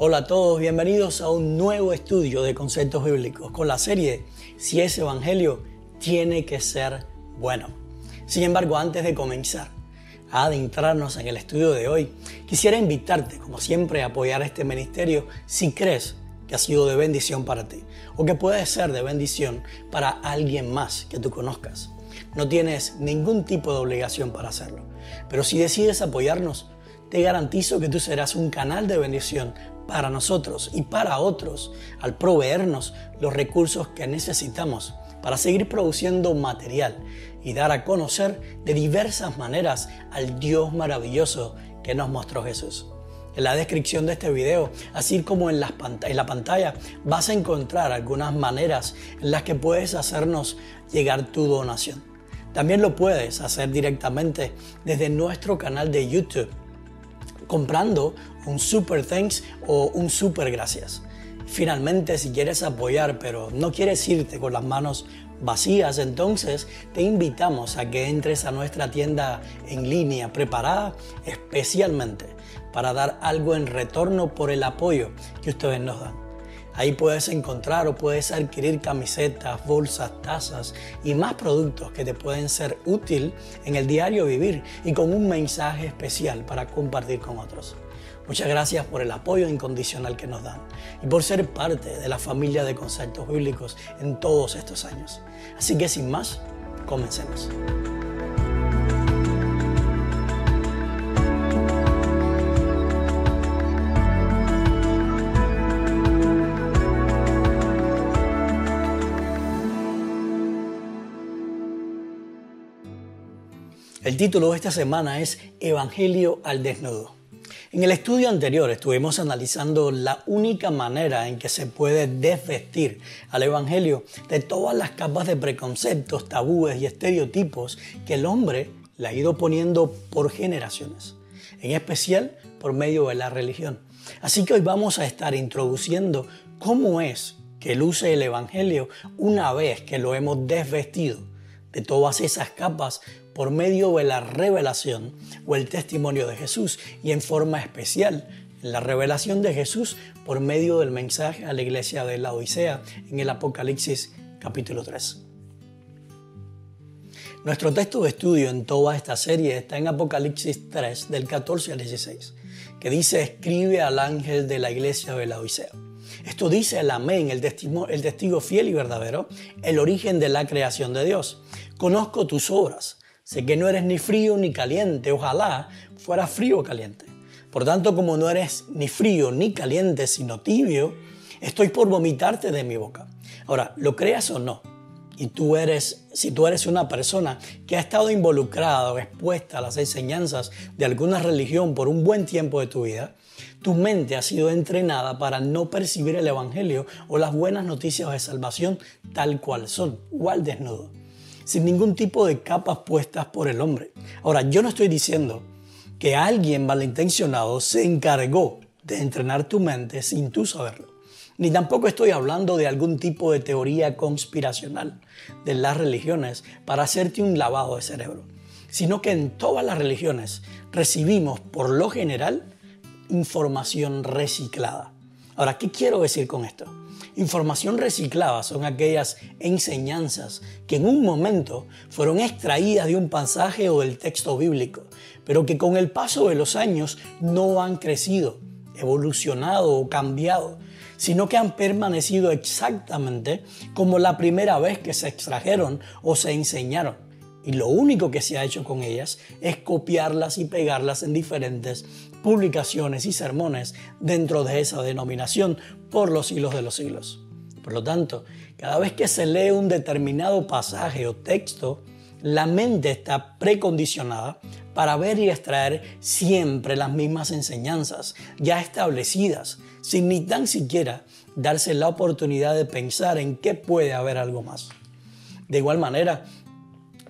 Hola a todos, bienvenidos a un nuevo estudio de conceptos bíblicos con la serie Si es Evangelio, tiene que ser bueno. Sin embargo, antes de comenzar a adentrarnos en el estudio de hoy, quisiera invitarte, como siempre, a apoyar este ministerio si crees que ha sido de bendición para ti o que puede ser de bendición para alguien más que tú conozcas. No tienes ningún tipo de obligación para hacerlo, pero si decides apoyarnos, te garantizo que tú serás un canal de bendición para nosotros y para otros al proveernos los recursos que necesitamos para seguir produciendo material y dar a conocer de diversas maneras al Dios maravilloso que nos mostró Jesús. En la descripción de este video, así como en la, pantalla, vas a encontrar algunas maneras en las que puedes hacernos llegar tu donación. También lo puedes hacer directamente desde nuestro canal de YouTube comprando un super thanks o un super gracias. Finalmente, si quieres apoyar pero no quieres irte con las manos vacías, entonces te invitamos a que entres a nuestra tienda en línea preparada especialmente para dar algo en retorno por el apoyo que ustedes nos dan. Ahí puedes encontrar o puedes adquirir camisetas, bolsas, tazas y más productos que te pueden ser útil en el diario vivir y con un mensaje especial para compartir con otros. Muchas gracias por el apoyo incondicional que nos dan y por ser parte de la familia de conceptos bíblicos en todos estos años. Así que sin más, comencemos. El título de esta semana es Evangelio al desnudo. En el estudio anterior estuvimos analizando la única manera en que se puede desvestir al Evangelio de todas las capas de preconceptos, tabúes y estereotipos que el hombre le ha ido poniendo por generaciones, en especial por medio de la religión. Así que hoy vamos a estar introduciendo cómo es que luce el Evangelio una vez que lo hemos desvestido de todas esas capas por medio de la revelación o el testimonio de Jesús y en forma especial la revelación de Jesús por medio del mensaje a la iglesia de la Odisea en el Apocalipsis capítulo 3. Nuestro texto de estudio en toda esta serie está en Apocalipsis 3 del 14 al 16, que dice escribe al ángel de la iglesia de la Odisea. Esto dice el amén, el testigo, el testigo fiel y verdadero, el origen de la creación de Dios. Conozco tus obras Sé que no eres ni frío ni caliente, ojalá fuera frío o caliente. Por tanto, como no eres ni frío ni caliente, sino tibio, estoy por vomitarte de mi boca. Ahora, lo creas o no, y tú eres, si tú eres una persona que ha estado involucrada o expuesta a las enseñanzas de alguna religión por un buen tiempo de tu vida, tu mente ha sido entrenada para no percibir el Evangelio o las buenas noticias de salvación tal cual son, o desnudo sin ningún tipo de capas puestas por el hombre. Ahora, yo no estoy diciendo que alguien malintencionado se encargó de entrenar tu mente sin tú saberlo. Ni tampoco estoy hablando de algún tipo de teoría conspiracional de las religiones para hacerte un lavado de cerebro, sino que en todas las religiones recibimos por lo general información reciclada. Ahora, ¿qué quiero decir con esto? Información reciclada son aquellas enseñanzas que en un momento fueron extraídas de un pasaje o del texto bíblico, pero que con el paso de los años no han crecido, evolucionado o cambiado, sino que han permanecido exactamente como la primera vez que se extrajeron o se enseñaron. Y lo único que se ha hecho con ellas es copiarlas y pegarlas en diferentes publicaciones y sermones dentro de esa denominación por los siglos de los siglos. Por lo tanto, cada vez que se lee un determinado pasaje o texto, la mente está precondicionada para ver y extraer siempre las mismas enseñanzas ya establecidas, sin ni tan siquiera darse la oportunidad de pensar en qué puede haber algo más. De igual manera,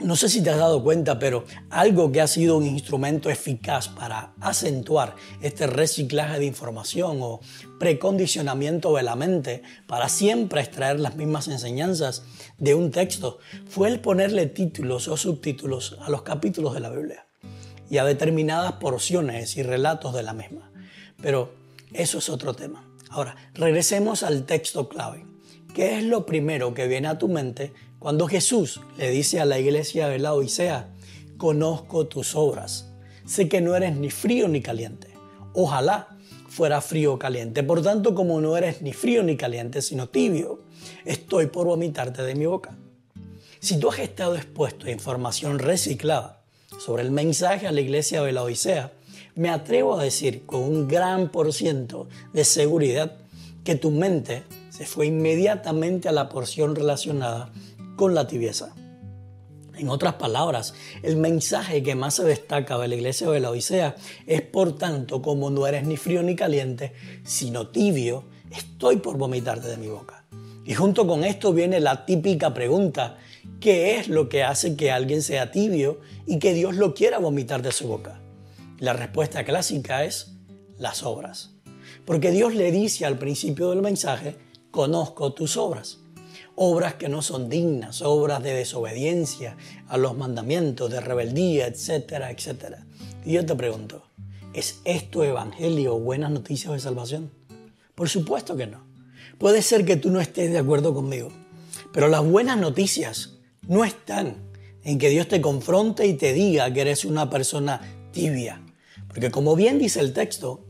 no sé si te has dado cuenta, pero algo que ha sido un instrumento eficaz para acentuar este reciclaje de información o precondicionamiento de la mente para siempre extraer las mismas enseñanzas de un texto fue el ponerle títulos o subtítulos a los capítulos de la Biblia y a determinadas porciones y relatos de la misma. Pero eso es otro tema. Ahora, regresemos al texto clave. ¿Qué es lo primero que viene a tu mente cuando Jesús le dice a la iglesia de la Odisea, conozco tus obras, sé que no eres ni frío ni caliente. Ojalá fuera frío o caliente. Por tanto, como no eres ni frío ni caliente, sino tibio, estoy por vomitarte de mi boca. Si tú has estado expuesto a información reciclada sobre el mensaje a la iglesia de la Odisea, me atrevo a decir con un gran por ciento de seguridad que tu mente se fue inmediatamente a la porción relacionada con la tibieza. En otras palabras, el mensaje que más se destaca de la iglesia de la Odisea es, por tanto, como no eres ni frío ni caliente, sino tibio, estoy por vomitarte de mi boca. Y junto con esto viene la típica pregunta, ¿qué es lo que hace que alguien sea tibio y que Dios lo quiera vomitar de su boca? La respuesta clásica es las obras. Porque Dios le dice al principio del mensaje, conozco tus obras. Obras que no son dignas, obras de desobediencia a los mandamientos, de rebeldía, etcétera, etcétera. Y yo te pregunto, ¿es esto evangelio o buenas noticias de salvación? Por supuesto que no. Puede ser que tú no estés de acuerdo conmigo, pero las buenas noticias no están en que Dios te confronte y te diga que eres una persona tibia, porque como bien dice el texto,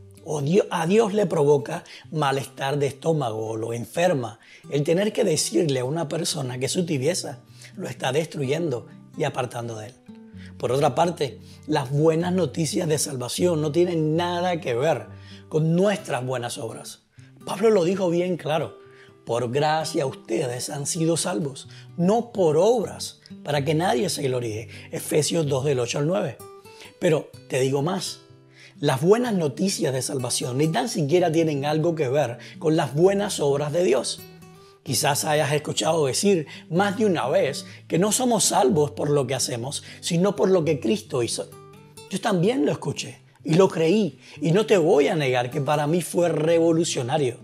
a Dios le provoca malestar de estómago o lo enferma el tener que decirle a una persona que su tibieza lo está destruyendo y apartando de él. Por otra parte, las buenas noticias de salvación no tienen nada que ver con nuestras buenas obras. Pablo lo dijo bien claro. Por gracia ustedes han sido salvos, no por obras, para que nadie se gloríe. Efesios 2 del 8 al 9. Pero te digo más, las buenas noticias de salvación ni tan siquiera tienen algo que ver con las buenas obras de Dios. Quizás hayas escuchado decir más de una vez que no somos salvos por lo que hacemos, sino por lo que Cristo hizo. Yo también lo escuché y lo creí y no te voy a negar que para mí fue revolucionario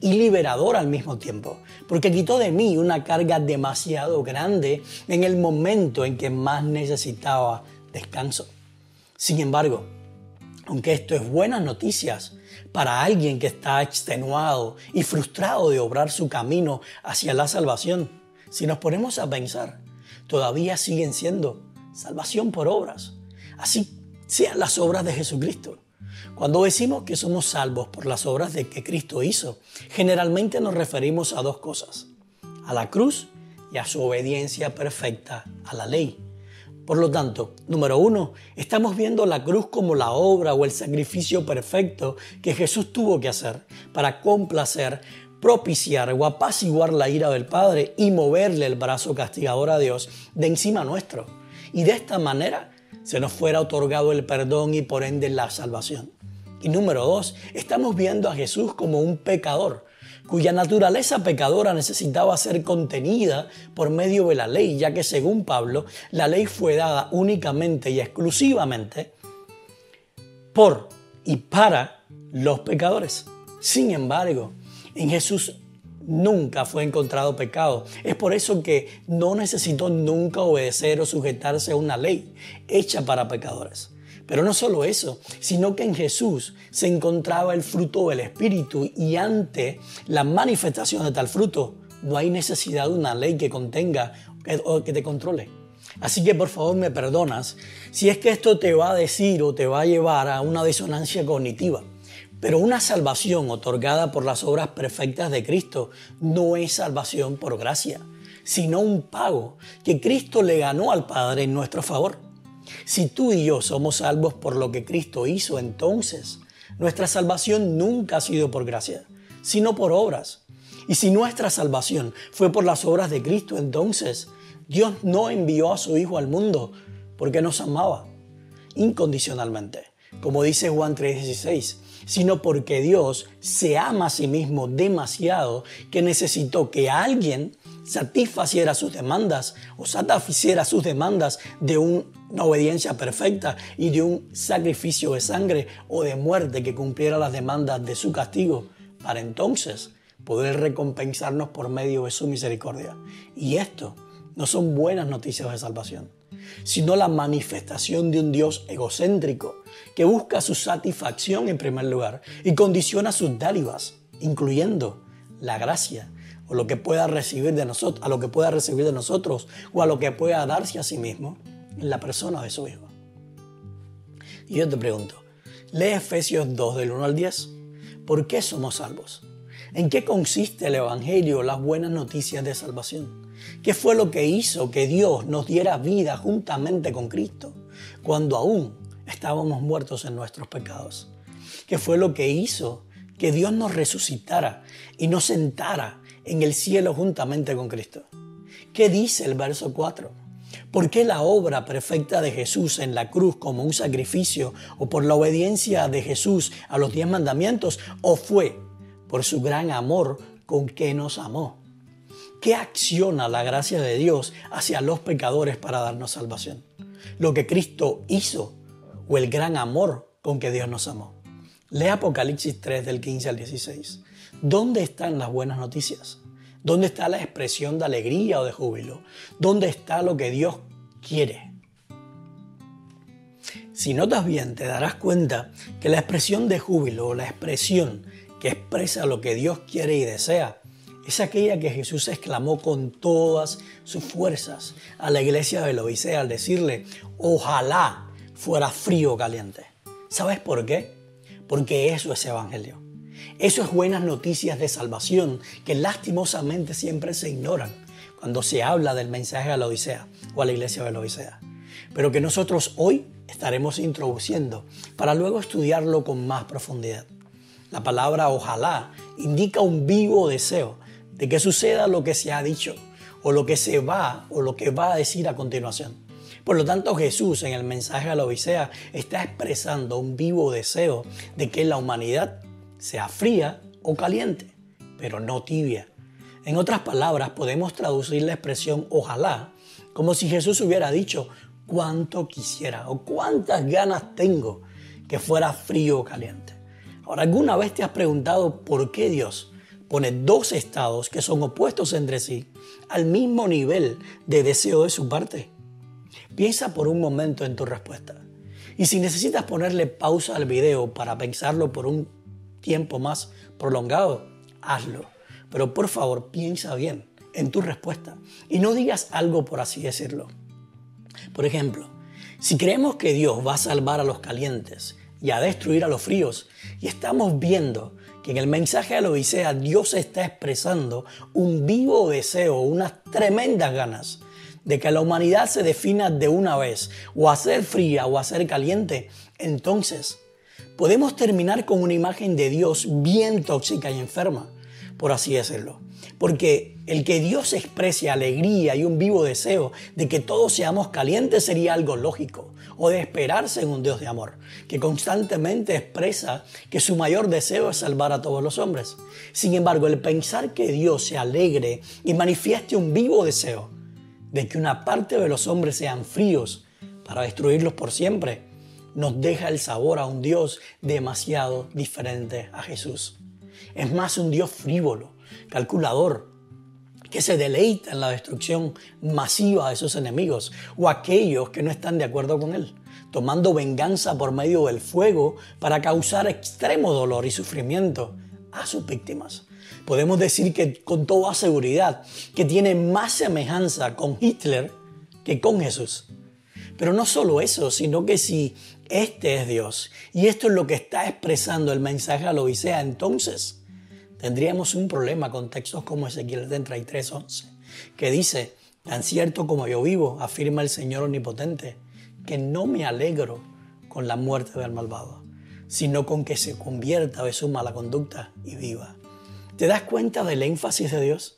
y liberador al mismo tiempo, porque quitó de mí una carga demasiado grande en el momento en que más necesitaba descanso. Sin embargo, aunque esto es buenas noticias para alguien que está extenuado y frustrado de obrar su camino hacia la salvación, si nos ponemos a pensar, todavía siguen siendo salvación por obras. Así sean las obras de Jesucristo. Cuando decimos que somos salvos por las obras de que Cristo hizo, generalmente nos referimos a dos cosas, a la cruz y a su obediencia perfecta a la ley. Por lo tanto, número uno, estamos viendo la cruz como la obra o el sacrificio perfecto que Jesús tuvo que hacer para complacer, propiciar o apaciguar la ira del Padre y moverle el brazo castigador a Dios de encima nuestro. Y de esta manera se nos fuera otorgado el perdón y por ende la salvación. Y número dos, estamos viendo a Jesús como un pecador cuya naturaleza pecadora necesitaba ser contenida por medio de la ley, ya que según Pablo, la ley fue dada únicamente y exclusivamente por y para los pecadores. Sin embargo, en Jesús nunca fue encontrado pecado. Es por eso que no necesitó nunca obedecer o sujetarse a una ley hecha para pecadores. Pero no solo eso, sino que en Jesús se encontraba el fruto del Espíritu y ante la manifestación de tal fruto no hay necesidad de una ley que contenga o que te controle. Así que por favor me perdonas si es que esto te va a decir o te va a llevar a una disonancia cognitiva. Pero una salvación otorgada por las obras perfectas de Cristo no es salvación por gracia, sino un pago que Cristo le ganó al Padre en nuestro favor. Si tú y yo somos salvos por lo que Cristo hizo, entonces nuestra salvación nunca ha sido por gracia, sino por obras. Y si nuestra salvación fue por las obras de Cristo, entonces Dios no envió a su Hijo al mundo porque nos amaba incondicionalmente, como dice Juan 3:16, sino porque Dios se ama a sí mismo demasiado que necesitó que alguien satisfaciera sus demandas o satisficiera sus demandas de una obediencia perfecta y de un sacrificio de sangre o de muerte que cumpliera las demandas de su castigo para entonces poder recompensarnos por medio de su misericordia. Y esto no son buenas noticias de salvación, sino la manifestación de un Dios egocéntrico que busca su satisfacción en primer lugar y condiciona sus dádivas, incluyendo la gracia o lo que pueda recibir de nosotros, a lo que pueda recibir de nosotros o a lo que pueda darse a sí mismo en la persona de su hijo. Y yo te pregunto, lee Efesios 2 del 1 al 10. ¿Por qué somos salvos? ¿En qué consiste el Evangelio, las buenas noticias de salvación? ¿Qué fue lo que hizo que Dios nos diera vida juntamente con Cristo cuando aún estábamos muertos en nuestros pecados? ¿Qué fue lo que hizo que Dios nos resucitara y nos sentara en el cielo juntamente con Cristo? ¿Qué dice el verso 4? ¿Por qué la obra perfecta de Jesús en la cruz como un sacrificio o por la obediencia de Jesús a los diez mandamientos o fue por su gran amor con que nos amó. ¿Qué acciona la gracia de Dios hacia los pecadores para darnos salvación? Lo que Cristo hizo o el gran amor con que Dios nos amó. Lee Apocalipsis 3 del 15 al 16. ¿Dónde están las buenas noticias? ¿Dónde está la expresión de alegría o de júbilo? ¿Dónde está lo que Dios quiere? Si notas bien, te darás cuenta que la expresión de júbilo o la expresión que expresa lo que Dios quiere y desea, es aquella que Jesús exclamó con todas sus fuerzas a la iglesia de la al decirle, ojalá fuera frío o caliente. ¿Sabes por qué? Porque eso es evangelio. Eso es buenas noticias de salvación que lastimosamente siempre se ignoran cuando se habla del mensaje a la Odisea o a la iglesia de la Odisea. Pero que nosotros hoy estaremos introduciendo para luego estudiarlo con más profundidad. La palabra ojalá indica un vivo deseo de que suceda lo que se ha dicho o lo que se va o lo que va a decir a continuación. Por lo tanto, Jesús en el mensaje a la Odisea está expresando un vivo deseo de que la humanidad sea fría o caliente, pero no tibia. En otras palabras, podemos traducir la expresión ojalá como si Jesús hubiera dicho cuánto quisiera o cuántas ganas tengo que fuera frío o caliente. Ahora, ¿alguna vez te has preguntado por qué Dios pone dos estados que son opuestos entre sí al mismo nivel de deseo de su parte? Piensa por un momento en tu respuesta. Y si necesitas ponerle pausa al video para pensarlo por un tiempo más prolongado, hazlo. Pero por favor, piensa bien en tu respuesta y no digas algo por así decirlo. Por ejemplo, si creemos que Dios va a salvar a los calientes y a destruir a los fríos. Y estamos viendo que en el mensaje de la Odisea Dios está expresando un vivo deseo, unas tremendas ganas de que la humanidad se defina de una vez, o a ser fría o a ser caliente. Entonces, podemos terminar con una imagen de Dios bien tóxica y enferma, por así decirlo. Porque el que Dios exprese alegría y un vivo deseo de que todos seamos calientes sería algo lógico o de esperarse en un Dios de amor, que constantemente expresa que su mayor deseo es salvar a todos los hombres. Sin embargo, el pensar que Dios se alegre y manifieste un vivo deseo de que una parte de los hombres sean fríos para destruirlos por siempre, nos deja el sabor a un Dios demasiado diferente a Jesús. Es más un Dios frívolo, calculador, que se deleita en la destrucción masiva de sus enemigos o aquellos que no están de acuerdo con él, tomando venganza por medio del fuego para causar extremo dolor y sufrimiento a sus víctimas. Podemos decir que con toda seguridad que tiene más semejanza con Hitler que con Jesús. Pero no solo eso, sino que si este es Dios y esto es lo que está expresando el mensaje a la Odisea, entonces tendríamos un problema con textos como Ezequiel 33:11, que dice, tan cierto como yo vivo, afirma el Señor Omnipotente, que no me alegro con la muerte del malvado, sino con que se convierta de su mala conducta y viva. ¿Te das cuenta del énfasis de Dios?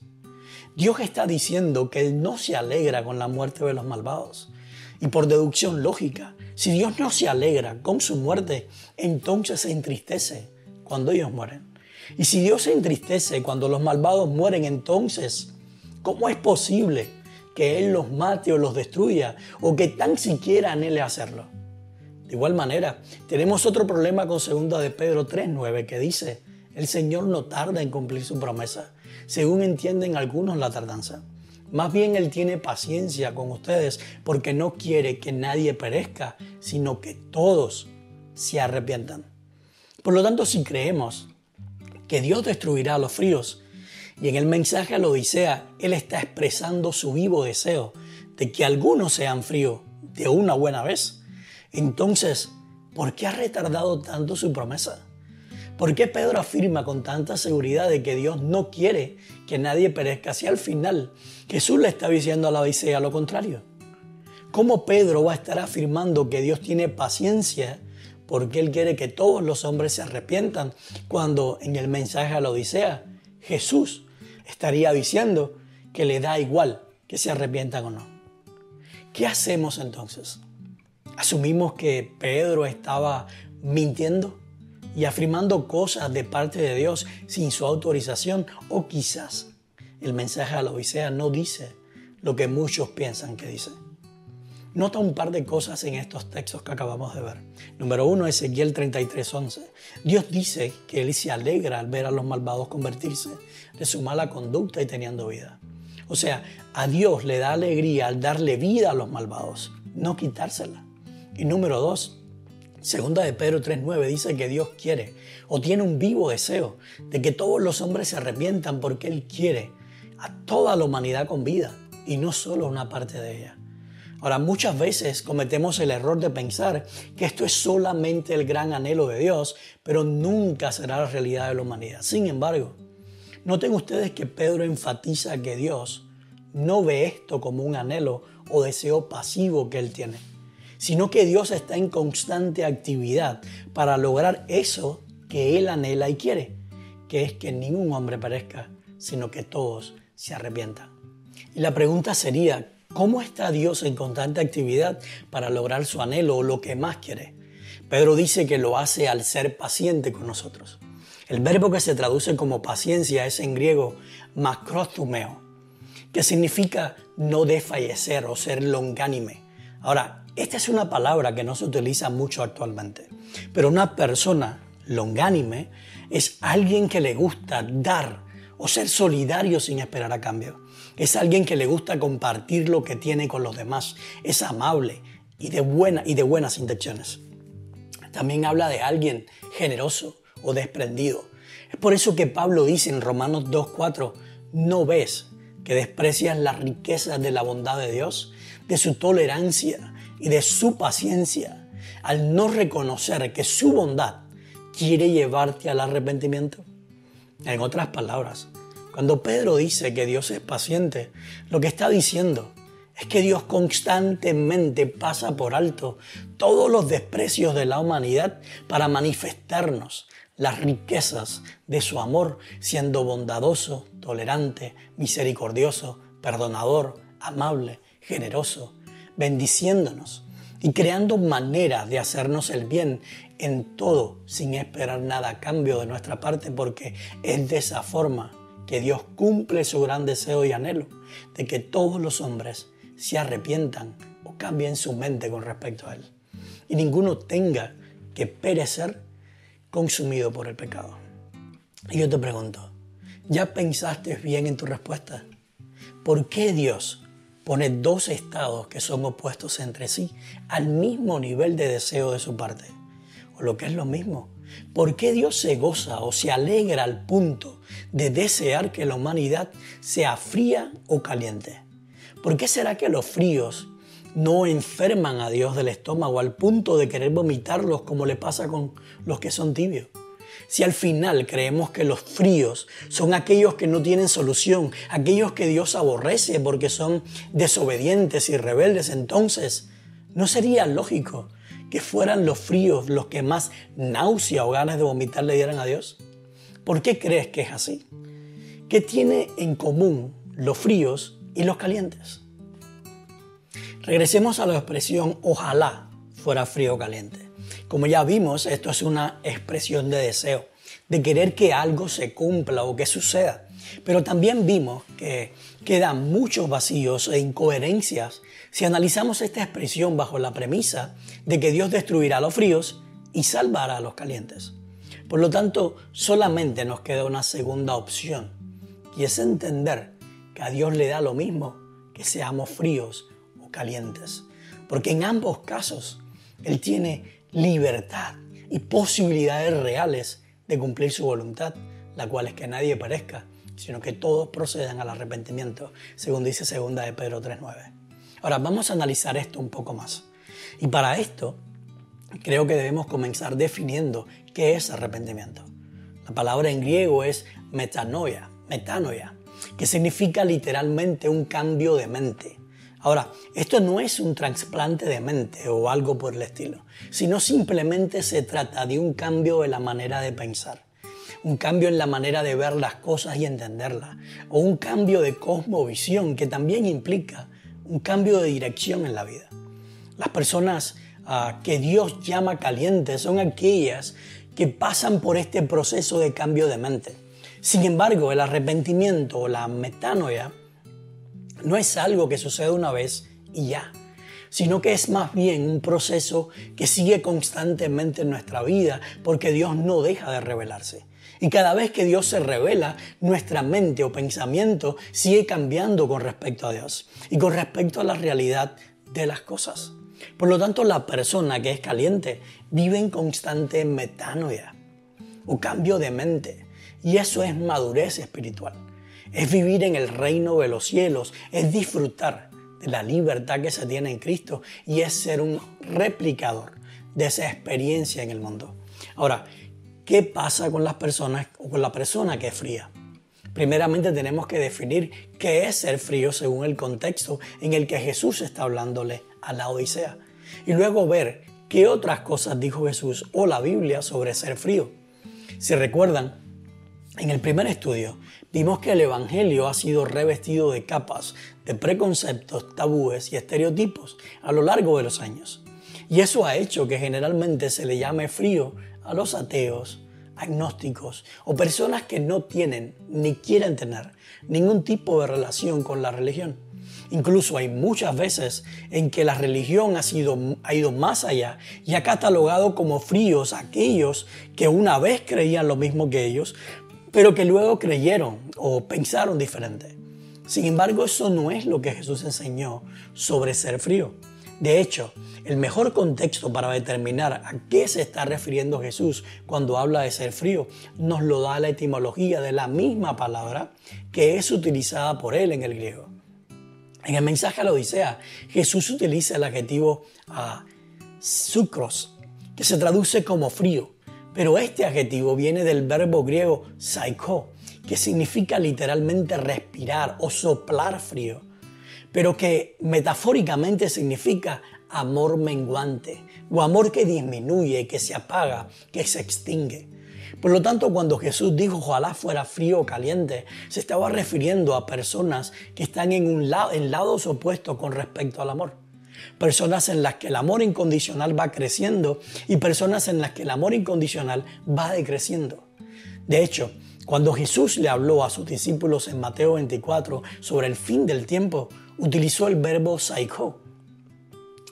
Dios está diciendo que Él no se alegra con la muerte de los malvados. Y por deducción lógica, si Dios no se alegra con su muerte, entonces se entristece cuando ellos mueren. Y si Dios se entristece cuando los malvados mueren, entonces, ¿cómo es posible que Él los mate o los destruya o que tan siquiera anhele hacerlo? De igual manera, tenemos otro problema con 2 de Pedro 3.9 que dice, el Señor no tarda en cumplir su promesa, según entienden algunos la tardanza. Más bien Él tiene paciencia con ustedes porque no quiere que nadie perezca, sino que todos se arrepientan. Por lo tanto, si creemos que Dios destruirá a los fríos, y en el mensaje a la Odisea, Él está expresando su vivo deseo de que algunos sean fríos de una buena vez, entonces, ¿por qué ha retardado tanto su promesa? ¿Por qué Pedro afirma con tanta seguridad de que Dios no quiere que nadie perezca si al final Jesús le está diciendo a la Odisea lo contrario? ¿Cómo Pedro va a estar afirmando que Dios tiene paciencia porque Él quiere que todos los hombres se arrepientan cuando en el mensaje a la Odisea Jesús estaría diciendo que le da igual que se arrepientan o no? ¿Qué hacemos entonces? ¿Asumimos que Pedro estaba mintiendo? Y afirmando cosas de parte de Dios sin su autorización o quizás el mensaje a la Odisea no dice lo que muchos piensan que dice. Nota un par de cosas en estos textos que acabamos de ver. Número uno, Ezequiel 33:11. Dios dice que Él se alegra al ver a los malvados convertirse de su mala conducta y teniendo vida. O sea, a Dios le da alegría al darle vida a los malvados, no quitársela. Y número dos, Segunda de Pedro 3.9 dice que Dios quiere o tiene un vivo deseo de que todos los hombres se arrepientan porque Él quiere a toda la humanidad con vida y no solo una parte de ella. Ahora, muchas veces cometemos el error de pensar que esto es solamente el gran anhelo de Dios, pero nunca será la realidad de la humanidad. Sin embargo, noten ustedes que Pedro enfatiza que Dios no ve esto como un anhelo o deseo pasivo que Él tiene sino que Dios está en constante actividad para lograr eso que Él anhela y quiere, que es que ningún hombre perezca, sino que todos se arrepientan. Y la pregunta sería, ¿cómo está Dios en constante actividad para lograr su anhelo o lo que más quiere? Pedro dice que lo hace al ser paciente con nosotros. El verbo que se traduce como paciencia es en griego macrothumeo, que significa no desfallecer o ser longánime. Ahora, esta es una palabra que no se utiliza mucho actualmente, pero una persona longánime es alguien que le gusta dar o ser solidario sin esperar a cambio. Es alguien que le gusta compartir lo que tiene con los demás. Es amable y de, buena, y de buenas intenciones. También habla de alguien generoso o desprendido. Es por eso que Pablo dice en Romanos 2.4, no ves que desprecias las riquezas de la bondad de Dios, de su tolerancia, y de su paciencia al no reconocer que su bondad quiere llevarte al arrepentimiento. En otras palabras, cuando Pedro dice que Dios es paciente, lo que está diciendo es que Dios constantemente pasa por alto todos los desprecios de la humanidad para manifestarnos las riquezas de su amor, siendo bondadoso, tolerante, misericordioso, perdonador, amable, generoso, bendiciéndonos y creando maneras de hacernos el bien en todo sin esperar nada a cambio de nuestra parte, porque es de esa forma que Dios cumple su gran deseo y anhelo de que todos los hombres se arrepientan o cambien su mente con respecto a Él. Y ninguno tenga que perecer consumido por el pecado. Y yo te pregunto, ¿ya pensaste bien en tu respuesta? ¿Por qué Dios pone dos estados que son opuestos entre sí al mismo nivel de deseo de su parte. O lo que es lo mismo, ¿por qué Dios se goza o se alegra al punto de desear que la humanidad sea fría o caliente? ¿Por qué será que los fríos no enferman a Dios del estómago al punto de querer vomitarlos como le pasa con los que son tibios? Si al final creemos que los fríos son aquellos que no tienen solución, aquellos que Dios aborrece porque son desobedientes y rebeldes, entonces ¿no sería lógico que fueran los fríos los que más náusea o ganas de vomitar le dieran a Dios? ¿Por qué crees que es así? ¿Qué tiene en común los fríos y los calientes? Regresemos a la expresión ojalá fuera frío o caliente. Como ya vimos, esto es una expresión de deseo, de querer que algo se cumpla o que suceda. Pero también vimos que quedan muchos vacíos e incoherencias si analizamos esta expresión bajo la premisa de que Dios destruirá a los fríos y salvará a los calientes. Por lo tanto, solamente nos queda una segunda opción, y es entender que a Dios le da lo mismo que seamos fríos o calientes. Porque en ambos casos Él tiene libertad y posibilidades reales de cumplir su voluntad, la cual es que nadie perezca, sino que todos procedan al arrepentimiento, según dice segunda de Pedro 3.9. Ahora vamos a analizar esto un poco más. Y para esto creo que debemos comenzar definiendo qué es arrepentimiento. La palabra en griego es metanoia, metanoia, que significa literalmente un cambio de mente. Ahora, esto no es un trasplante de mente o algo por el estilo, sino simplemente se trata de un cambio de la manera de pensar, un cambio en la manera de ver las cosas y entenderlas, o un cambio de cosmovisión que también implica un cambio de dirección en la vida. Las personas ah, que Dios llama calientes son aquellas que pasan por este proceso de cambio de mente. Sin embargo, el arrepentimiento o la metanoia no es algo que sucede una vez y ya, sino que es más bien un proceso que sigue constantemente en nuestra vida porque Dios no deja de revelarse. Y cada vez que Dios se revela, nuestra mente o pensamiento sigue cambiando con respecto a Dios y con respecto a la realidad de las cosas. Por lo tanto, la persona que es caliente vive en constante metanoia o cambio de mente. Y eso es madurez espiritual. Es vivir en el reino de los cielos, es disfrutar de la libertad que se tiene en Cristo y es ser un replicador de esa experiencia en el mundo. Ahora, ¿qué pasa con las personas o con la persona que es fría? Primeramente tenemos que definir qué es ser frío según el contexto en el que Jesús está hablándole a la Odisea. Y luego ver qué otras cosas dijo Jesús o la Biblia sobre ser frío. Si recuerdan, en el primer estudio vimos que el Evangelio ha sido revestido de capas, de preconceptos, tabúes y estereotipos a lo largo de los años. Y eso ha hecho que generalmente se le llame frío a los ateos, agnósticos o personas que no tienen ni quieren tener ningún tipo de relación con la religión. Incluso hay muchas veces en que la religión ha, sido, ha ido más allá y ha catalogado como fríos a aquellos que una vez creían lo mismo que ellos, pero que luego creyeron o pensaron diferente. Sin embargo, eso no es lo que Jesús enseñó sobre ser frío. De hecho, el mejor contexto para determinar a qué se está refiriendo Jesús cuando habla de ser frío nos lo da la etimología de la misma palabra que es utilizada por él en el griego. En el mensaje a la Odisea, Jesús utiliza el adjetivo uh, sucros, que se traduce como frío, pero este adjetivo viene del verbo griego psycho, que significa literalmente respirar o soplar frío, pero que metafóricamente significa amor menguante o amor que disminuye, que se apaga, que se extingue. Por lo tanto, cuando Jesús dijo ojalá fuera frío o caliente, se estaba refiriendo a personas que están en, un lado, en lados opuestos con respecto al amor. Personas en las que el amor incondicional va creciendo y personas en las que el amor incondicional va decreciendo. De hecho, cuando Jesús le habló a sus discípulos en Mateo 24 sobre el fin del tiempo, utilizó el verbo saiko.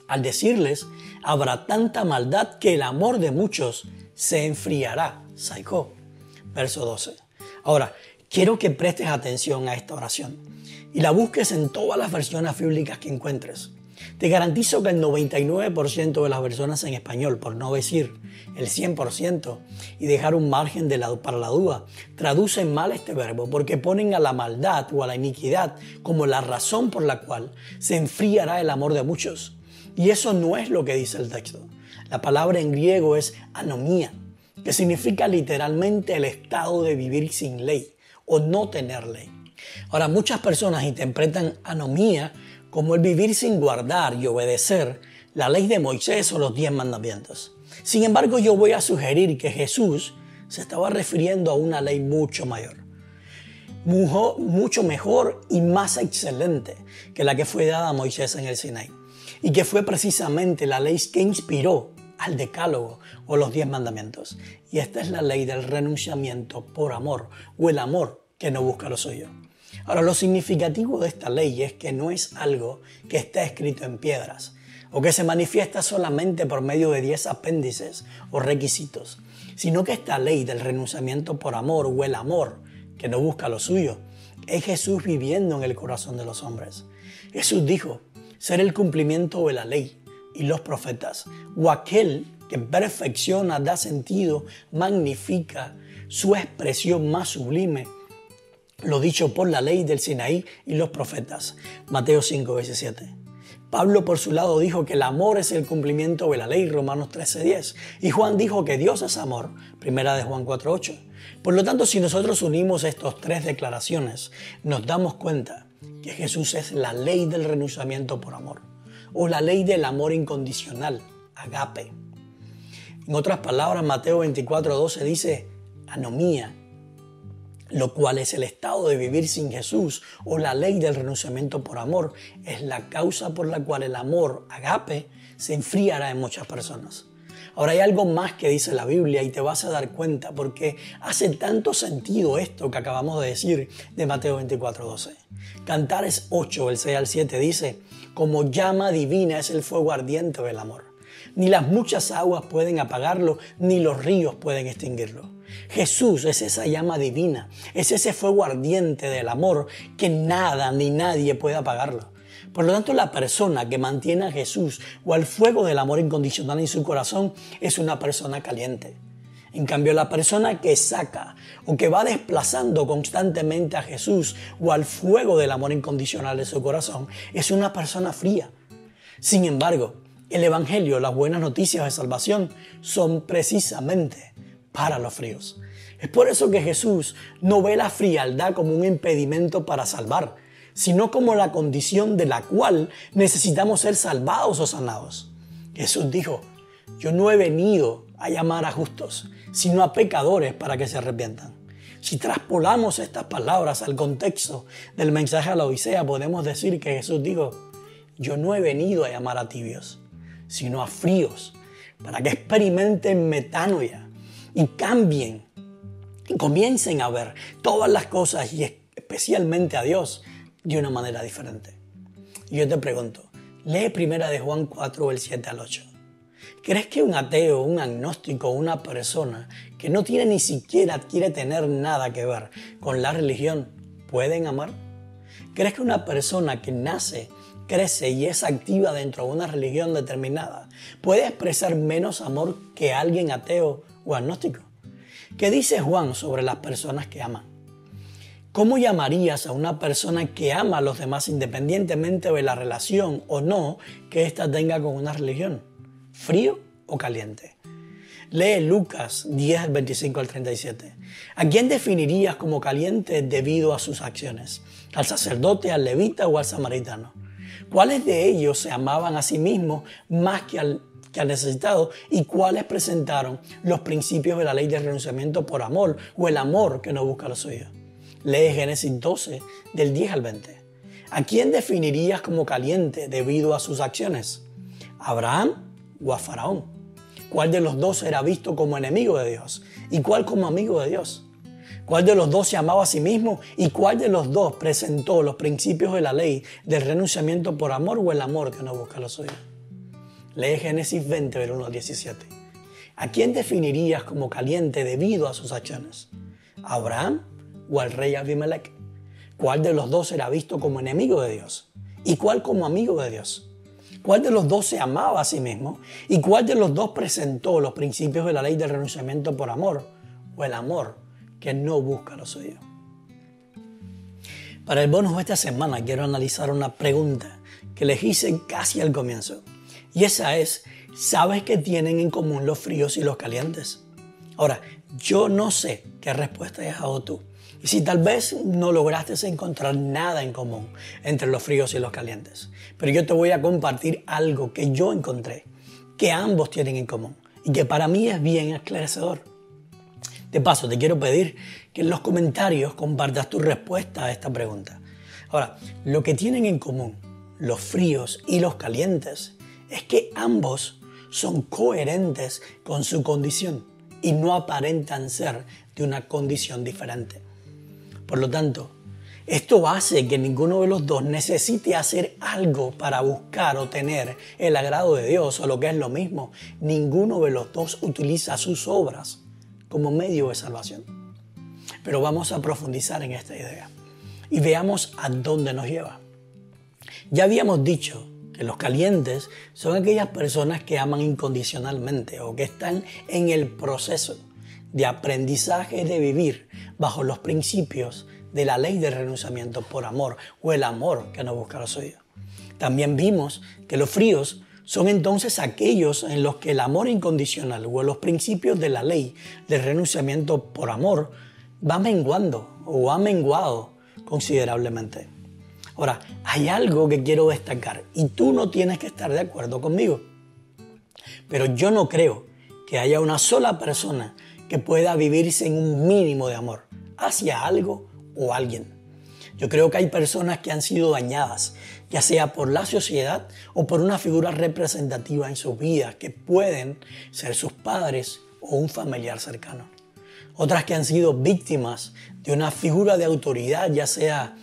Al decirles, habrá tanta maldad que el amor de muchos se enfriará. Saiko. Verso 12. Ahora, quiero que prestes atención a esta oración y la busques en todas las versiones bíblicas que encuentres. Te garantizo que el 99% de las versiones en español, por no decir el 100%, y dejar un margen de lado para la duda, traducen mal este verbo porque ponen a la maldad o a la iniquidad como la razón por la cual se enfriará el amor de muchos. Y eso no es lo que dice el texto. La palabra en griego es anomía, que significa literalmente el estado de vivir sin ley o no tener ley. Ahora, muchas personas interpretan anomía como el vivir sin guardar y obedecer la ley de Moisés o los diez mandamientos. Sin embargo, yo voy a sugerir que Jesús se estaba refiriendo a una ley mucho mayor, mucho mejor y más excelente que la que fue dada a Moisés en el Sinaí, y que fue precisamente la ley que inspiró al decálogo o los diez mandamientos. Y esta es la ley del renunciamiento por amor o el amor que no busca lo suyo. Ahora, lo significativo de esta ley es que no es algo que está escrito en piedras o que se manifiesta solamente por medio de diez apéndices o requisitos, sino que esta ley del renunciamiento por amor o el amor que no busca lo suyo es Jesús viviendo en el corazón de los hombres. Jesús dijo, ser el cumplimiento de la ley y los profetas, o aquel que perfecciona, da sentido, magnifica su expresión más sublime, lo dicho por la ley del Sinaí y los profetas. Mateo 5, 17. Pablo por su lado dijo que el amor es el cumplimiento de la ley, Romanos 13:10. Y Juan dijo que Dios es amor, primera de Juan 4:8. Por lo tanto, si nosotros unimos estas tres declaraciones, nos damos cuenta que Jesús es la ley del renunciamiento por amor, o la ley del amor incondicional, agape. En otras palabras, Mateo 24:12 dice, anomía, lo cual es el estado de vivir sin Jesús o la ley del renunciamiento por amor, es la causa por la cual el amor, agape, se enfriará en muchas personas. Ahora hay algo más que dice la Biblia y te vas a dar cuenta porque hace tanto sentido esto que acabamos de decir de Mateo 24:12. Cantares 8, el 6 al 7 dice, como llama divina es el fuego ardiente del amor. Ni las muchas aguas pueden apagarlo, ni los ríos pueden extinguirlo. Jesús es esa llama divina, es ese fuego ardiente del amor que nada ni nadie puede apagarlo. Por lo tanto, la persona que mantiene a Jesús o al fuego del amor incondicional en su corazón es una persona caliente. En cambio, la persona que saca o que va desplazando constantemente a Jesús o al fuego del amor incondicional de su corazón es una persona fría. Sin embargo, el Evangelio, las buenas noticias de salvación son precisamente para los fríos. Es por eso que Jesús no ve la frialdad como un impedimento para salvar, sino como la condición de la cual necesitamos ser salvados o sanados. Jesús dijo, yo no he venido a llamar a justos, sino a pecadores para que se arrepientan. Si traspolamos estas palabras al contexto del mensaje a la Odisea, podemos decir que Jesús dijo, yo no he venido a llamar a tibios, sino a fríos, para que experimenten metanoia, y cambien y comiencen a ver todas las cosas y especialmente a Dios de una manera diferente. Yo te pregunto, lee primera de Juan 4, el 7 al 8. ¿Crees que un ateo, un agnóstico, una persona que no tiene ni siquiera, quiere tener nada que ver con la religión, pueden amar? ¿Crees que una persona que nace, crece y es activa dentro de una religión determinada puede expresar menos amor que alguien ateo o agnóstico. ¿Qué dice Juan sobre las personas que aman? ¿Cómo llamarías a una persona que ama a los demás independientemente de la relación o no que ésta tenga con una religión? ¿Frío o caliente? Lee Lucas 10, 25 al 37. ¿A quién definirías como caliente debido a sus acciones? ¿Al sacerdote, al levita o al samaritano? ¿Cuáles de ellos se amaban a sí mismos más que al que han necesitado y cuáles presentaron los principios de la ley de renunciamiento por amor o el amor que no busca lo suyo. Lee Génesis 12 del 10 al 20. ¿A quién definirías como caliente debido a sus acciones? ¿Abraham o a Faraón? ¿Cuál de los dos era visto como enemigo de Dios y cuál como amigo de Dios? ¿Cuál de los dos se amaba a sí mismo y cuál de los dos presentó los principios de la ley del renunciamiento por amor o el amor que no busca lo suyo? Lee Génesis 20, del 1 al 17. ¿A quién definirías como caliente debido a sus acciones? ¿A Abraham o al rey Abimelech? ¿Cuál de los dos era visto como enemigo de Dios? ¿Y cuál como amigo de Dios? ¿Cuál de los dos se amaba a sí mismo? ¿Y cuál de los dos presentó los principios de la ley del renunciamiento por amor? ¿O el amor que no busca lo suyo? Para el bonus de esta semana quiero analizar una pregunta que les hice casi al comienzo. Y esa es, ¿sabes qué tienen en común los fríos y los calientes? Ahora, yo no sé qué respuesta has dado tú. Y si tal vez no lograste encontrar nada en común entre los fríos y los calientes, pero yo te voy a compartir algo que yo encontré, que ambos tienen en común y que para mí es bien esclarecedor. De paso, te quiero pedir que en los comentarios compartas tu respuesta a esta pregunta. Ahora, lo que tienen en común los fríos y los calientes es que ambos son coherentes con su condición y no aparentan ser de una condición diferente. Por lo tanto, esto hace que ninguno de los dos necesite hacer algo para buscar o tener el agrado de Dios o lo que es lo mismo. Ninguno de los dos utiliza sus obras como medio de salvación. Pero vamos a profundizar en esta idea. y veamos a dónde nos lleva. Ya habíamos dicho que los calientes son aquellas personas que aman incondicionalmente o que están en el proceso de aprendizaje de vivir bajo los principios de la ley de renunciamiento por amor o el amor que no busca lo suyo. También vimos que los fríos son entonces aquellos en los que el amor incondicional o los principios de la ley de renunciamiento por amor va menguando o ha menguado considerablemente. Ahora, hay algo que quiero destacar y tú no tienes que estar de acuerdo conmigo. Pero yo no creo que haya una sola persona que pueda vivirse en un mínimo de amor hacia algo o alguien. Yo creo que hay personas que han sido dañadas, ya sea por la sociedad o por una figura representativa en sus vidas, que pueden ser sus padres o un familiar cercano. Otras que han sido víctimas de una figura de autoridad, ya sea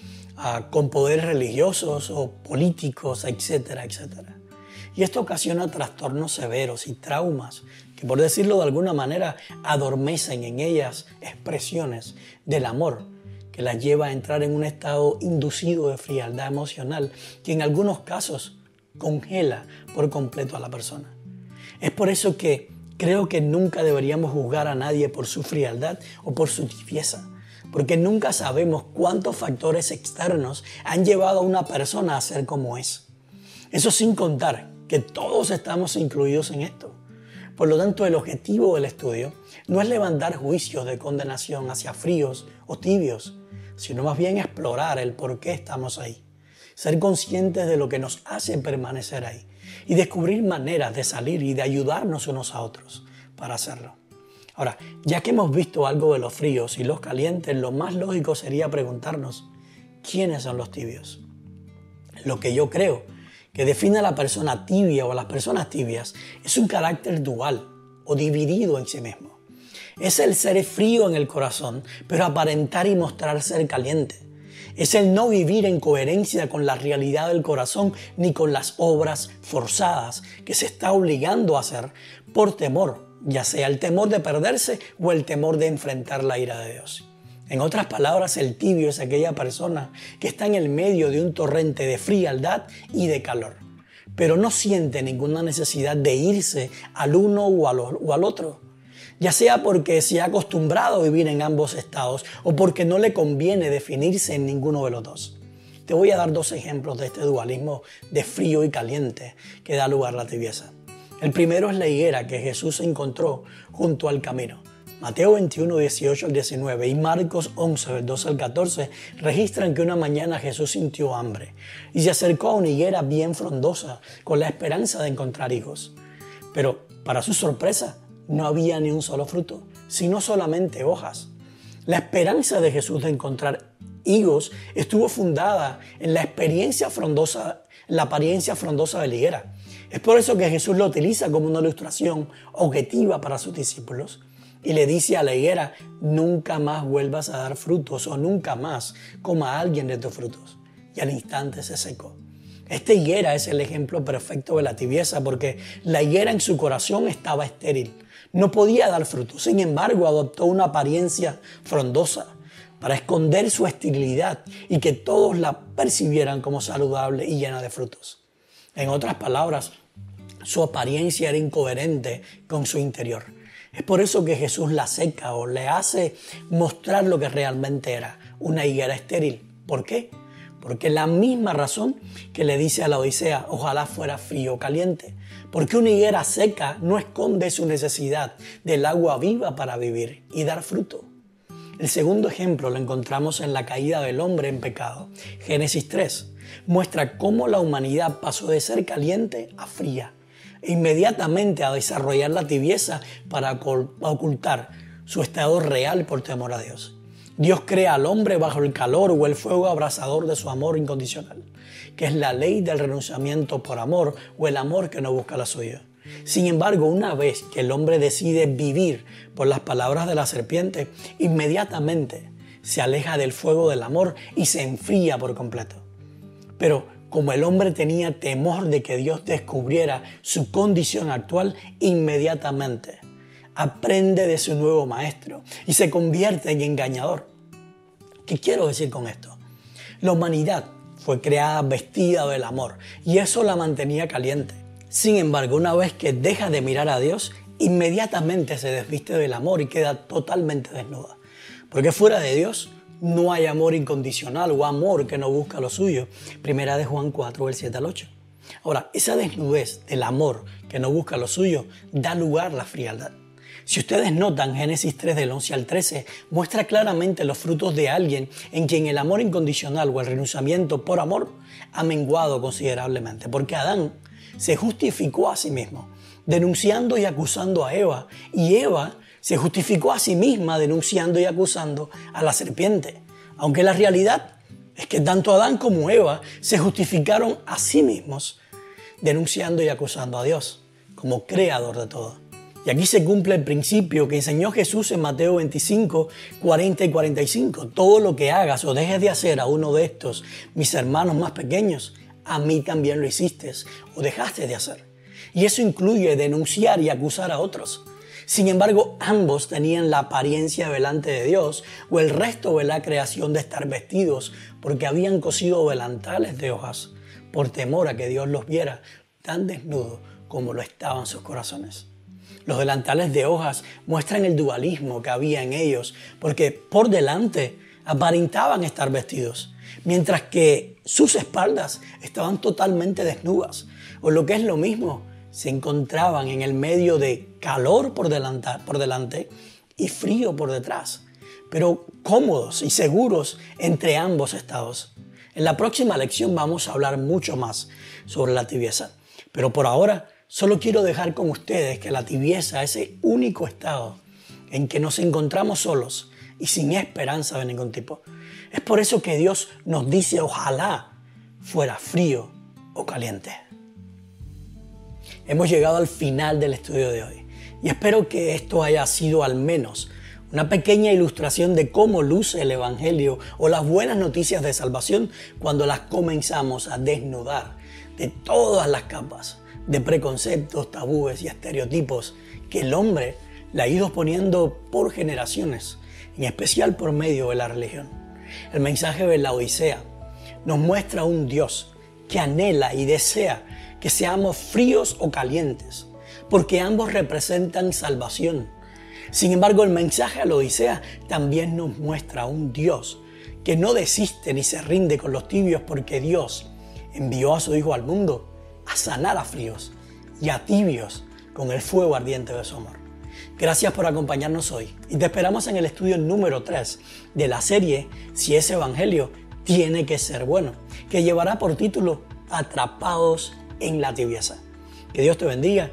con poderes religiosos o políticos, etcétera, etcétera. Y esto ocasiona trastornos severos y traumas que, por decirlo de alguna manera, adormecen en ellas expresiones del amor que las lleva a entrar en un estado inducido de frialdad emocional que en algunos casos congela por completo a la persona. Es por eso que creo que nunca deberíamos juzgar a nadie por su frialdad o por su tibieza porque nunca sabemos cuántos factores externos han llevado a una persona a ser como es. Eso sin contar que todos estamos incluidos en esto. Por lo tanto, el objetivo del estudio no es levantar juicios de condenación hacia fríos o tibios, sino más bien explorar el por qué estamos ahí, ser conscientes de lo que nos hace permanecer ahí y descubrir maneras de salir y de ayudarnos unos a otros para hacerlo. Ahora, ya que hemos visto algo de los fríos y los calientes, lo más lógico sería preguntarnos, ¿quiénes son los tibios? Lo que yo creo que define a la persona tibia o a las personas tibias es un carácter dual o dividido en sí mismo. Es el ser frío en el corazón, pero aparentar y mostrar ser caliente. Es el no vivir en coherencia con la realidad del corazón ni con las obras forzadas que se está obligando a hacer por temor ya sea el temor de perderse o el temor de enfrentar la ira de Dios. En otras palabras, el tibio es aquella persona que está en el medio de un torrente de frialdad y de calor, pero no siente ninguna necesidad de irse al uno o al, otro, ya sea porque se ha acostumbrado a vivir en ambos estados o porque no le conviene definirse en ninguno de los dos. Te voy a dar dos ejemplos de este dualismo de frío y caliente que da lugar a la tibieza. El primero es la higuera que Jesús encontró junto al camino. Mateo 21, 18 al 19 y Marcos 11, del 12 al 14 registran que una mañana Jesús sintió hambre y se acercó a una higuera bien frondosa con la esperanza de encontrar higos. Pero, para su sorpresa, no había ni un solo fruto, sino solamente hojas. La esperanza de Jesús de encontrar higos estuvo fundada en la experiencia frondosa, la apariencia frondosa de la higuera. Es por eso que Jesús lo utiliza como una ilustración objetiva para sus discípulos y le dice a la higuera, nunca más vuelvas a dar frutos o nunca más coma alguien de tus frutos. Y al instante se secó. Esta higuera es el ejemplo perfecto de la tibieza porque la higuera en su corazón estaba estéril. No podía dar frutos. Sin embargo, adoptó una apariencia frondosa para esconder su esterilidad y que todos la percibieran como saludable y llena de frutos. En otras palabras, su apariencia era incoherente con su interior. Es por eso que Jesús la seca o le hace mostrar lo que realmente era, una higuera estéril. ¿Por qué? Porque la misma razón que le dice a la Odisea, ojalá fuera frío o caliente. Porque una higuera seca no esconde su necesidad del agua viva para vivir y dar fruto. El segundo ejemplo lo encontramos en la caída del hombre en pecado. Génesis 3 muestra cómo la humanidad pasó de ser caliente a fría inmediatamente a desarrollar la tibieza para ocultar su estado real por temor a Dios. Dios crea al hombre bajo el calor o el fuego abrasador de su amor incondicional, que es la ley del renunciamiento por amor o el amor que no busca la suya. Sin embargo, una vez que el hombre decide vivir por las palabras de la serpiente, inmediatamente se aleja del fuego del amor y se enfría por completo. Pero como el hombre tenía temor de que Dios descubriera su condición actual, inmediatamente aprende de su nuevo maestro y se convierte en engañador. ¿Qué quiero decir con esto? La humanidad fue creada vestida del amor y eso la mantenía caliente. Sin embargo, una vez que deja de mirar a Dios, inmediatamente se desviste del amor y queda totalmente desnuda. Porque fuera de Dios no hay amor incondicional o amor que no busca lo suyo. Primera de Juan 4, el 7 al 8. Ahora, esa desnudez del amor que no busca lo suyo da lugar a la frialdad. Si ustedes notan, Génesis 3 del 11 al 13 muestra claramente los frutos de alguien en quien el amor incondicional o el renunciamiento por amor ha menguado considerablemente, porque Adán se justificó a sí mismo, denunciando y acusando a Eva, y Eva se justificó a sí misma denunciando y acusando a la serpiente, aunque la realidad es que tanto Adán como Eva se justificaron a sí mismos denunciando y acusando a Dios como creador de todo. Y aquí se cumple el principio que enseñó Jesús en Mateo 25, 40 y 45. Todo lo que hagas o dejes de hacer a uno de estos, mis hermanos más pequeños, a mí también lo hiciste o dejaste de hacer. Y eso incluye denunciar y acusar a otros. Sin embargo, ambos tenían la apariencia delante de Dios o el resto de la creación de estar vestidos porque habían cosido delantales de hojas por temor a que Dios los viera tan desnudos como lo estaban sus corazones. Los delantales de hojas muestran el dualismo que había en ellos, porque por delante aparentaban estar vestidos, mientras que sus espaldas estaban totalmente desnudas, o lo que es lo mismo, se encontraban en el medio de calor por delante, y frío por detrás, pero cómodos y seguros entre ambos estados. En la próxima lección vamos a hablar mucho más sobre la tibieza, pero por ahora Solo quiero dejar con ustedes que la tibieza, ese único estado en que nos encontramos solos y sin esperanza de ningún tipo. Es por eso que Dios nos dice, ojalá fuera frío o caliente. Hemos llegado al final del estudio de hoy y espero que esto haya sido al menos una pequeña ilustración de cómo luce el Evangelio o las buenas noticias de salvación cuando las comenzamos a desnudar de todas las capas de preconceptos, tabúes y estereotipos que el hombre le ha ido poniendo por generaciones, en especial por medio de la religión. El mensaje de la Odisea nos muestra un Dios que anhela y desea que seamos fríos o calientes, porque ambos representan salvación. Sin embargo, el mensaje a la Odisea también nos muestra un Dios que no desiste ni se rinde con los tibios porque Dios envió a su Hijo al mundo a sanar a fríos y a tibios con el fuego ardiente de su amor. Gracias por acompañarnos hoy y te esperamos en el estudio número 3 de la serie Si ese Evangelio tiene que ser bueno, que llevará por título Atrapados en la tibieza. Que Dios te bendiga